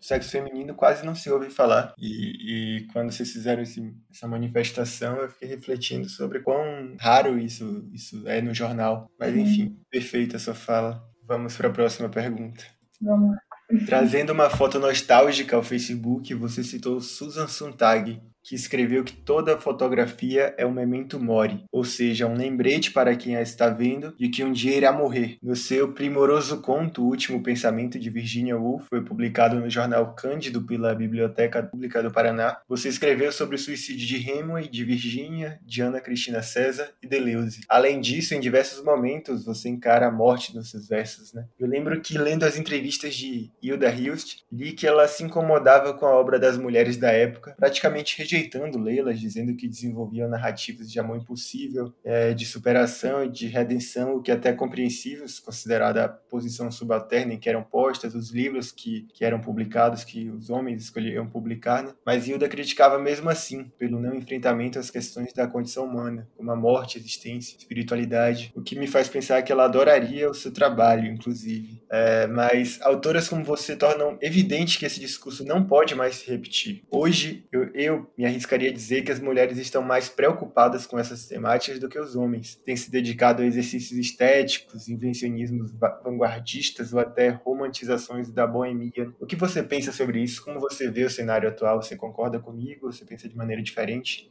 sexo feminino quase não se ouve falar. E, e quando vocês fizeram esse, essa manifestação, eu fiquei refletindo sobre quão raro isso, isso é no jornal. Mas uhum. enfim, perfeita a sua fala. Vamos para a próxima pergunta. Vamos lá. Trazendo uma foto nostálgica ao Facebook, você citou Susan Sontag, que escreveu que toda fotografia é um memento mori, ou seja, um lembrete para quem a está vendo de que um dia irá morrer. No seu primoroso conto, O Último Pensamento de Virginia Woolf, foi publicado no jornal Cândido pela Biblioteca Pública do Paraná, você escreveu sobre o suicídio de Hemingway, de Virginia, de Ana Cristina César e Deleuze. Além disso, em diversos momentos você encara a morte nos seus versos, né? Eu lembro que lendo as entrevistas de Hilda Hilst, li que ela se incomodava com a obra das mulheres da época, praticamente rejeitando rejeitando lê-las, dizendo que desenvolviam narrativas de amor impossível, é, de superação e de redenção, o que é até compreensível, considerada a posição subalterna em que eram postas, os livros que, que eram publicados, que os homens escolhiam publicar, né? mas Hilda criticava mesmo assim, pelo não enfrentamento às questões da condição humana, como a morte, a existência, a espiritualidade, o que me faz pensar que ela adoraria o seu trabalho, inclusive. É, mas autoras como você tornam evidente que esse discurso não pode mais se repetir. Hoje, eu, eu me arriscaria dizer que as mulheres estão mais preocupadas com essas temáticas do que os homens. Têm se dedicado a exercícios estéticos, invencionismos vanguardistas ou até romantizações da boemia. O que você pensa sobre isso? Como você vê o cenário atual? Você concorda comigo? Você pensa de maneira diferente?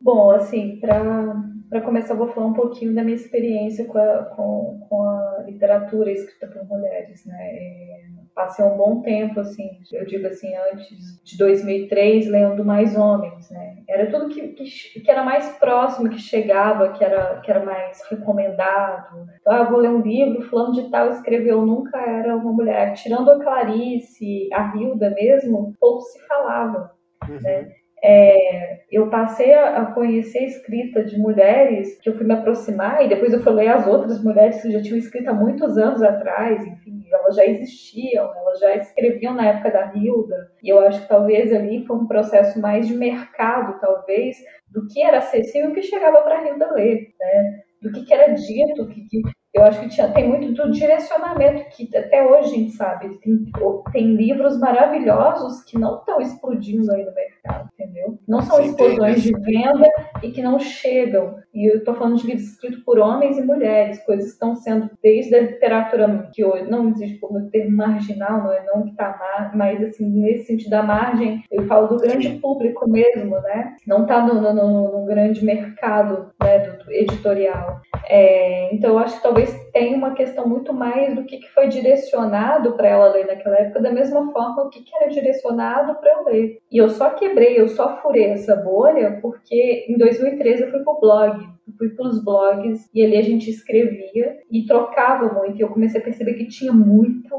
Bom, assim, para começar, vou falar um pouquinho da minha experiência com a, com, com a literatura escrita por mulheres, né? É, passei um bom tempo, assim, eu digo assim, antes de 2003, lendo mais homens, né? Era tudo que, que, que era mais próximo, que chegava, que era, que era mais recomendado. Então, ah, vou ler um livro, fulano de tal escreveu, nunca era uma mulher. Tirando a Clarice, a Hilda mesmo, pouco se falava, uhum. né? É, eu passei a, conhecer a escrita de mulheres que eu fui me aproximar e depois eu fui ler as outras mulheres que já tinham escrito há muitos anos atrás, enfim, elas já existiam, elas já escreviam na época da Hilda, e eu acho que talvez ali foi um processo mais de mercado, talvez, do que era acessível que chegava para a Hilda ler, né? do que, que era dito, que, que eu acho que tinha, tem muito do direcionamento, que até hoje a gente sabe. Tem, tem livros maravilhosos que não estão explodindo aí no mercado, entendeu? Não são Sim, explosões de venda e que não chegam. E eu estou falando de livros escritos por homens e mulheres, coisas que estão sendo desde a literatura que hoje não existe como termo marginal, não é não que está mas assim, nesse sentido da margem, eu falo do grande público mesmo, né? Não está no, no, no, no, grande mercado né, do, do editorial. É, então, eu acho que talvez tenha uma questão muito mais do que, que foi direcionado para ela ler naquela época, da mesma forma o que, que era direcionado para eu ler. E eu só quebrei, eu só furei essa bolha porque em 2013 eu fui pro blog. Eu fui pelos blogs e ali a gente escrevia e trocava muito. E eu comecei a perceber que tinha muita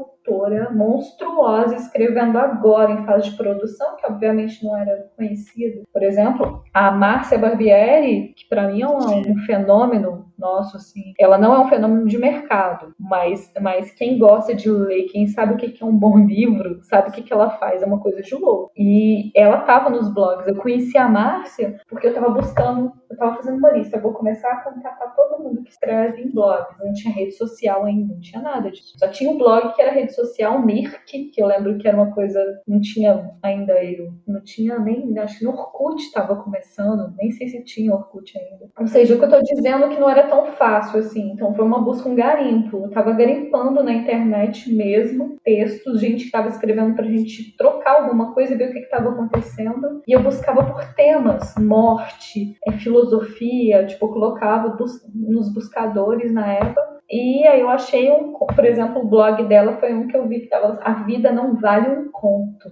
monstruosa escrevendo agora em fase de produção, que obviamente não era conhecida. Por exemplo, a Márcia Barbieri, que para mim é um, um fenômeno nosso, assim. Ela não é um fenômeno de mercado, mas, mas quem gosta de ler, quem sabe o que é um bom [laughs] livro, sabe o que, que ela faz, é uma coisa de louco. E ela tava nos blogs. Eu conheci a Márcia porque eu tava buscando, eu tava fazendo uma lista. Eu vou começar a contatar todo mundo que escreve em blogs. Não tinha rede social ainda, não tinha nada disso. Só tinha um blog que era rede social, Mirk, que eu lembro que era uma coisa, não tinha ainda eu, não tinha nem, acho que no Orkut estava começando, nem sei se tinha Orkut ainda. Ou seja, o que eu tô dizendo é que não era tão fácil assim. Então foi uma busca, um garimpo. Eu tava garimpando na internet mesmo textos, gente que tava escrevendo pra gente trocar alguma coisa e ver o que estava acontecendo. E eu buscava por temas, morte, é, filosofia, tipo, colocava bus nos buscadores na época. E aí eu achei um, por exemplo, o blog dela foi um que eu vi que tava A Vida Não Vale um Conto.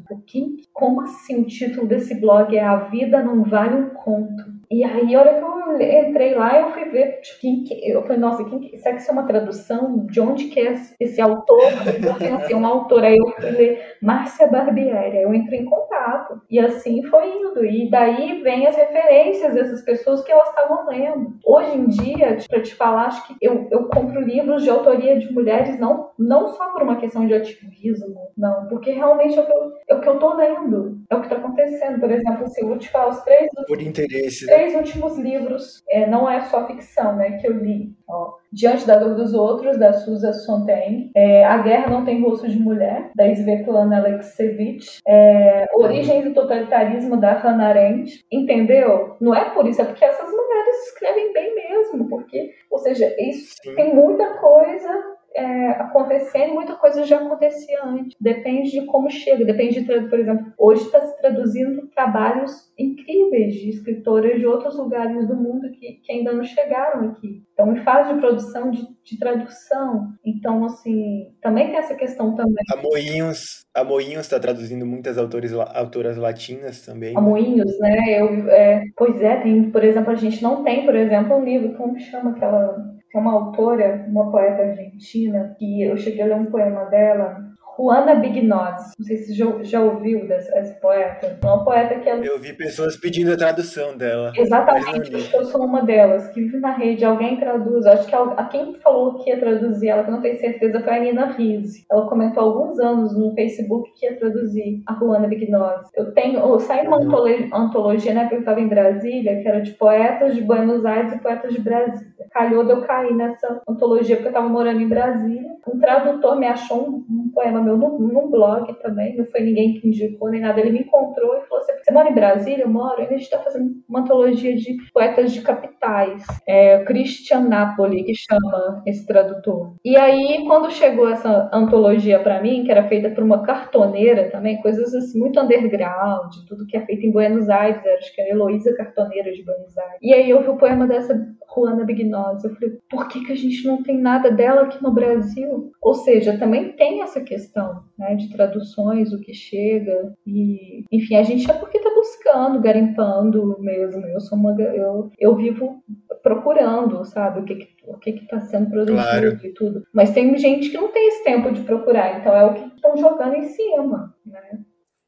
Como assim o título desse blog é A Vida Não Vale um Conto? E aí, a hora que eu entrei lá, eu fui ver, tipo, quem que, eu falei, nossa, quem que, será que isso é uma tradução? De onde que é esse autor? Eu pensei, um autor, aí eu fui ler Márcia Barbieri, eu entrei em contato. E assim foi indo. E daí vem as referências dessas pessoas que elas estavam lendo. Hoje em dia, para te falar, acho que eu, eu compro livros de autoria de mulheres não, não só por uma questão de ativismo, não, porque realmente é o que eu, é o que eu tô lendo, é o que está acontecendo. Por exemplo, se eu vou te falar os três... Por interesse, né? Três últimos livros, é, não é só ficção, né, que eu li. Ó, Diante da Dor dos Outros, da Susan Sontag. É, a Guerra Não Tem Rosto de Mulher, da Svetlana Alexievich. É, Origens do Totalitarismo, da Hannah Arendt. Entendeu? Não é por isso, é porque essas mulheres escrevem bem mesmo. Porque, ou seja, isso Sim. tem muita coisa é, acontecendo muita coisa já acontecia antes. Depende de como chega, depende de, por exemplo, hoje está se traduzindo trabalhos incríveis de escritoras de outros lugares do mundo que, que ainda não chegaram aqui. Então, em fase de produção de, de tradução. Então, assim, também tem essa questão também. A Moinhos a Moinhos está traduzindo muitas autores, autoras latinas também. A Moinhos, né? Eu, é, pois é, tem, por exemplo, a gente não tem, por exemplo, um livro, como chama aquela. É uma autora, uma poeta argentina, que eu cheguei a ler um poema dela, Juana Bignozzi. Não sei se já, já ouviu dessa, essa poeta. É uma poeta que ela... Eu vi pessoas pedindo a tradução dela. Exatamente, eu sou uma delas, que vive na rede, alguém traduz. Acho que a, quem falou que ia traduzir ela, que eu não tenho certeza, foi a Nina Rizzi. Ela comentou há alguns anos no Facebook que ia traduzir a Juana Bignozzi. Eu tenho, oh, saiu uma antologia, antologia, né, porque eu estava em Brasília, que era de poetas de Buenos Aires e poetas de Brasília. Calhou de eu cair nessa antologia porque eu estava morando em Brasília. Um tradutor me achou um, um poema meu num, num, blog também, não foi ninguém que indicou nem nada. Ele me encontrou e falou: Você mora em Brasília? Eu moro. E a gente está fazendo uma antologia de poetas de capitais. É Christian Napoli, que chama esse tradutor. E aí, quando chegou essa antologia para mim, que era feita por uma cartoneira também, coisas assim, muito underground, tudo que é feito em Buenos Aires, acho que é a Heloísa Cartoneira de Buenos Aires. E aí eu vi o poema dessa Juana Bignosa. Eu falei, por que, que a gente não tem nada dela aqui no Brasil? Ou seja, também tem essa questão né, de traduções, o que chega. E, enfim, a gente é porque está buscando, garimpando mesmo. Eu sou uma. Eu, eu vivo procurando, sabe, o que o que está sendo produzido claro. e tudo. Mas tem gente que não tem esse tempo de procurar, então é o que estão jogando em cima, né?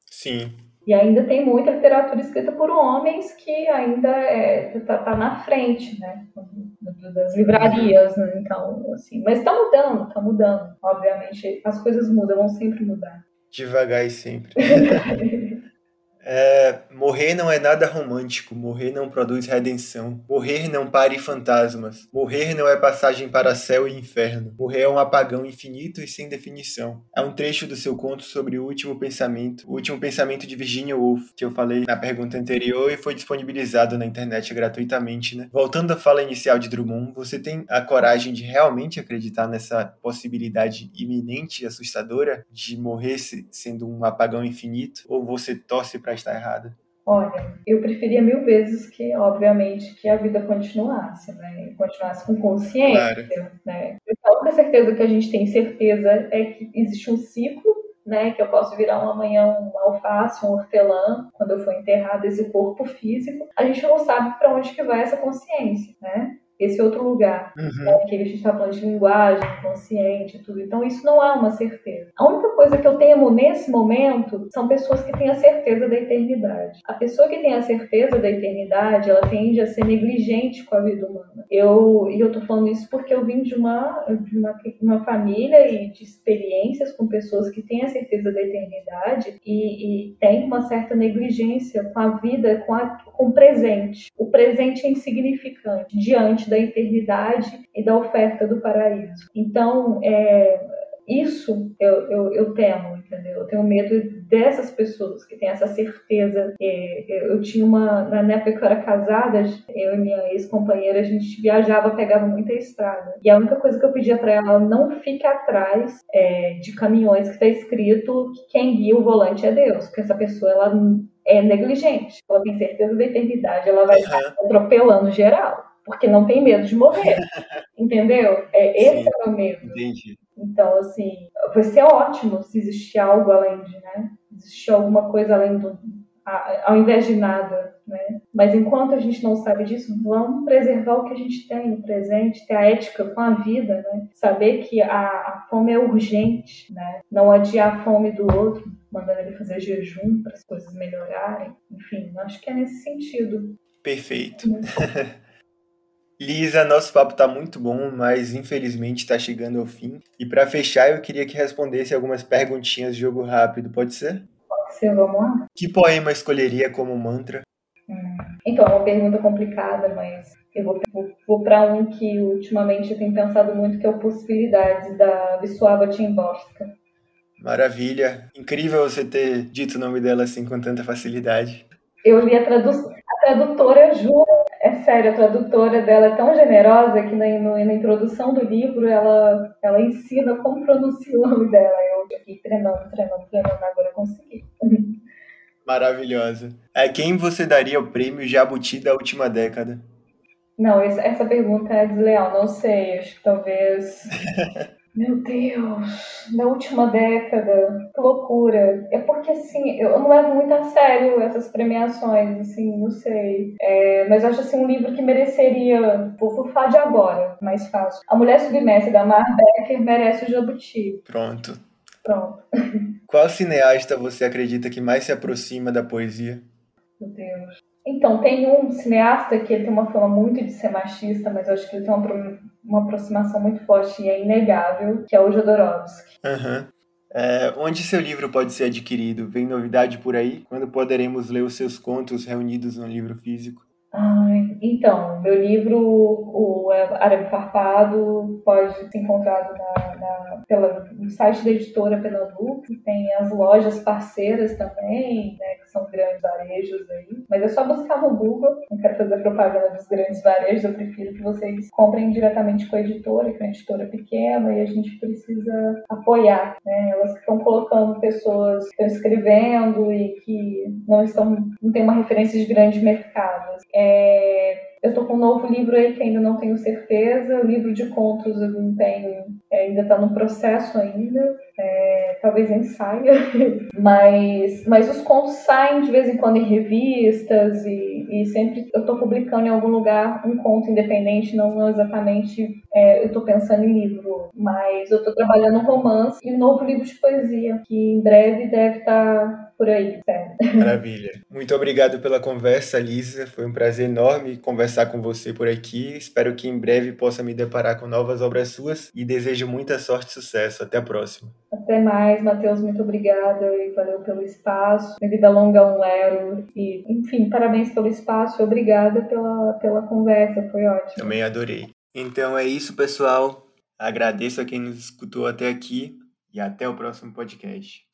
Sim. E ainda tem muita literatura escrita por homens que ainda está é, tá, tá na frente, né? Das livrarias, né? Então, assim. Mas está mudando, está mudando. Obviamente, as coisas mudam, vão sempre mudar. Devagar e sempre. [laughs] É, morrer não é nada romântico, morrer não produz redenção, morrer não pare fantasmas, morrer não é passagem para céu e inferno, morrer é um apagão infinito e sem definição. É um trecho do seu conto sobre o último pensamento, o último pensamento de Virginia Woolf, que eu falei na pergunta anterior e foi disponibilizado na internet gratuitamente, né? Voltando à fala inicial de Drummond, você tem a coragem de realmente acreditar nessa possibilidade iminente e assustadora de morrer sendo um apagão infinito, ou você torce para estar errada? Olha, eu preferia mil vezes que, obviamente, que a vida continuasse, né? Continuasse com consciência, claro. né? A única certeza que a gente tem certeza é que existe um ciclo, né? Que eu posso virar um amanhã um alface, um hortelã, quando eu for enterrado esse corpo físico. A gente não sabe para onde que vai essa consciência, né? Esse outro lugar, uhum. né, que a gente está falando de linguagem consciente, tudo. Então isso não há uma certeza. A única coisa que eu temo nesse momento são pessoas que têm a certeza da eternidade. A pessoa que tem a certeza da eternidade, ela tende a ser negligente com a vida humana. Eu e eu tô falando isso porque eu vim de uma de uma, uma família e de experiências com pessoas que têm a certeza da eternidade e, e têm uma certa negligência com a vida, com, a, com o presente. O presente é insignificante diante da eternidade e da oferta do paraíso. Então, é, isso eu, eu, eu, temo, entendeu? Eu tenho medo dessas pessoas que têm essa certeza. É, eu tinha uma, na época que eu era casada, eu e minha ex-companheira, a gente viajava, pegava muita estrada. E a única coisa que eu pedia para ela, não fique atrás é, de caminhões que está escrito que quem guia o volante é Deus, porque essa pessoa, ela é negligente, ela tem certeza da eternidade, ela vai estar atropelando geral porque não tem medo de morrer. [laughs] entendeu? É, esse Sim, é o medo. Entendi. Então, assim, vai ser ótimo se existir algo além de, né? Existir alguma coisa além do. ao invés de nada, né? Mas enquanto a gente não sabe disso, vamos preservar o que a gente tem no presente, ter a ética com a vida, né? Saber que a, a fome é urgente, né? Não adiar a fome do outro, mandando ele fazer jejum para as coisas melhorarem. Enfim, acho que é nesse sentido. Perfeito. [laughs] Lisa, nosso papo está muito bom, mas infelizmente está chegando ao fim. E para fechar, eu queria que respondesse algumas perguntinhas de jogo rápido, pode ser? Pode ser, vamos lá. Que poema escolheria como mantra? Hum. Então, é uma pergunta complicada, mas eu vou, vou, vou para um que ultimamente eu tenho pensado muito, que é o Possibilidades, da Wisława Szymborska. Maravilha. Incrível você ter dito o nome dela assim com tanta facilidade. Eu li a. A tradutora jura é sério, a tradutora dela é tão generosa que na, no, na introdução do livro ela, ela ensina como pronunciar o nome dela. Eu aqui treinando, treinando, treinando, agora eu consegui. Maravilhosa. É, quem você daria o prêmio Jabuti da última década? Não, essa pergunta é desleal, não sei. Acho que talvez. [laughs] Meu Deus, na última década, que loucura. É porque, assim, eu não levo muito a sério essas premiações, assim, não sei. É, mas eu acho, assim, um livro que mereceria, vou, vou falar de agora, mais fácil. A Mulher Submersa, da Mar Becker, merece o Jabuti. Pronto. Pronto. [laughs] Qual cineasta você acredita que mais se aproxima da poesia? Meu Deus. Então, tem um cineasta que ele tem uma fama muito de ser machista, mas eu acho que ele tem uma, uma aproximação muito forte e é inegável, que é o Jodorowsky. Uhum. É, onde seu livro pode ser adquirido? Vem novidade por aí? Quando poderemos ler os seus contos reunidos no livro físico? Ai, então, meu livro, o Arame Farpado, pode ser encontrado na, na, pela, no site da editora Pernambuco, tem as lojas parceiras também, né, que são grandes varejos aí. Mas é só buscar no Google, não quero fazer propaganda dos grandes varejos, eu prefiro que vocês comprem diretamente com a editora, que é uma editora pequena, e a gente precisa apoiar, né? Elas que estão colocando pessoas que estão escrevendo e que não estão, não tem uma referência de grandes mercados. É, eu estou com um novo livro aí que ainda não tenho certeza. O livro de contos eu não tenho, ainda está no processo ainda. É, talvez nem saia. [laughs] mas, mas os contos saem de vez em quando em revistas e, e sempre eu estou publicando em algum lugar um conto independente, não exatamente é, eu estou pensando em livro, mas eu estou trabalhando um romance e um novo livro de poesia que em breve deve estar tá por aí, sério. [laughs] Maravilha. Muito obrigado pela conversa, Lisa. Foi um prazer enorme conversar com você por aqui. Espero que em breve possa me deparar com novas obras suas e desejo muita sorte e sucesso. Até a próxima. Até mais, Matheus. Muito obrigada e valeu pelo espaço. Minha vida longa um lero. E, enfim, parabéns pelo espaço. Obrigada pela, pela conversa. Foi ótimo. Também adorei. Então é isso, pessoal. Agradeço a quem nos escutou até aqui e até o próximo podcast.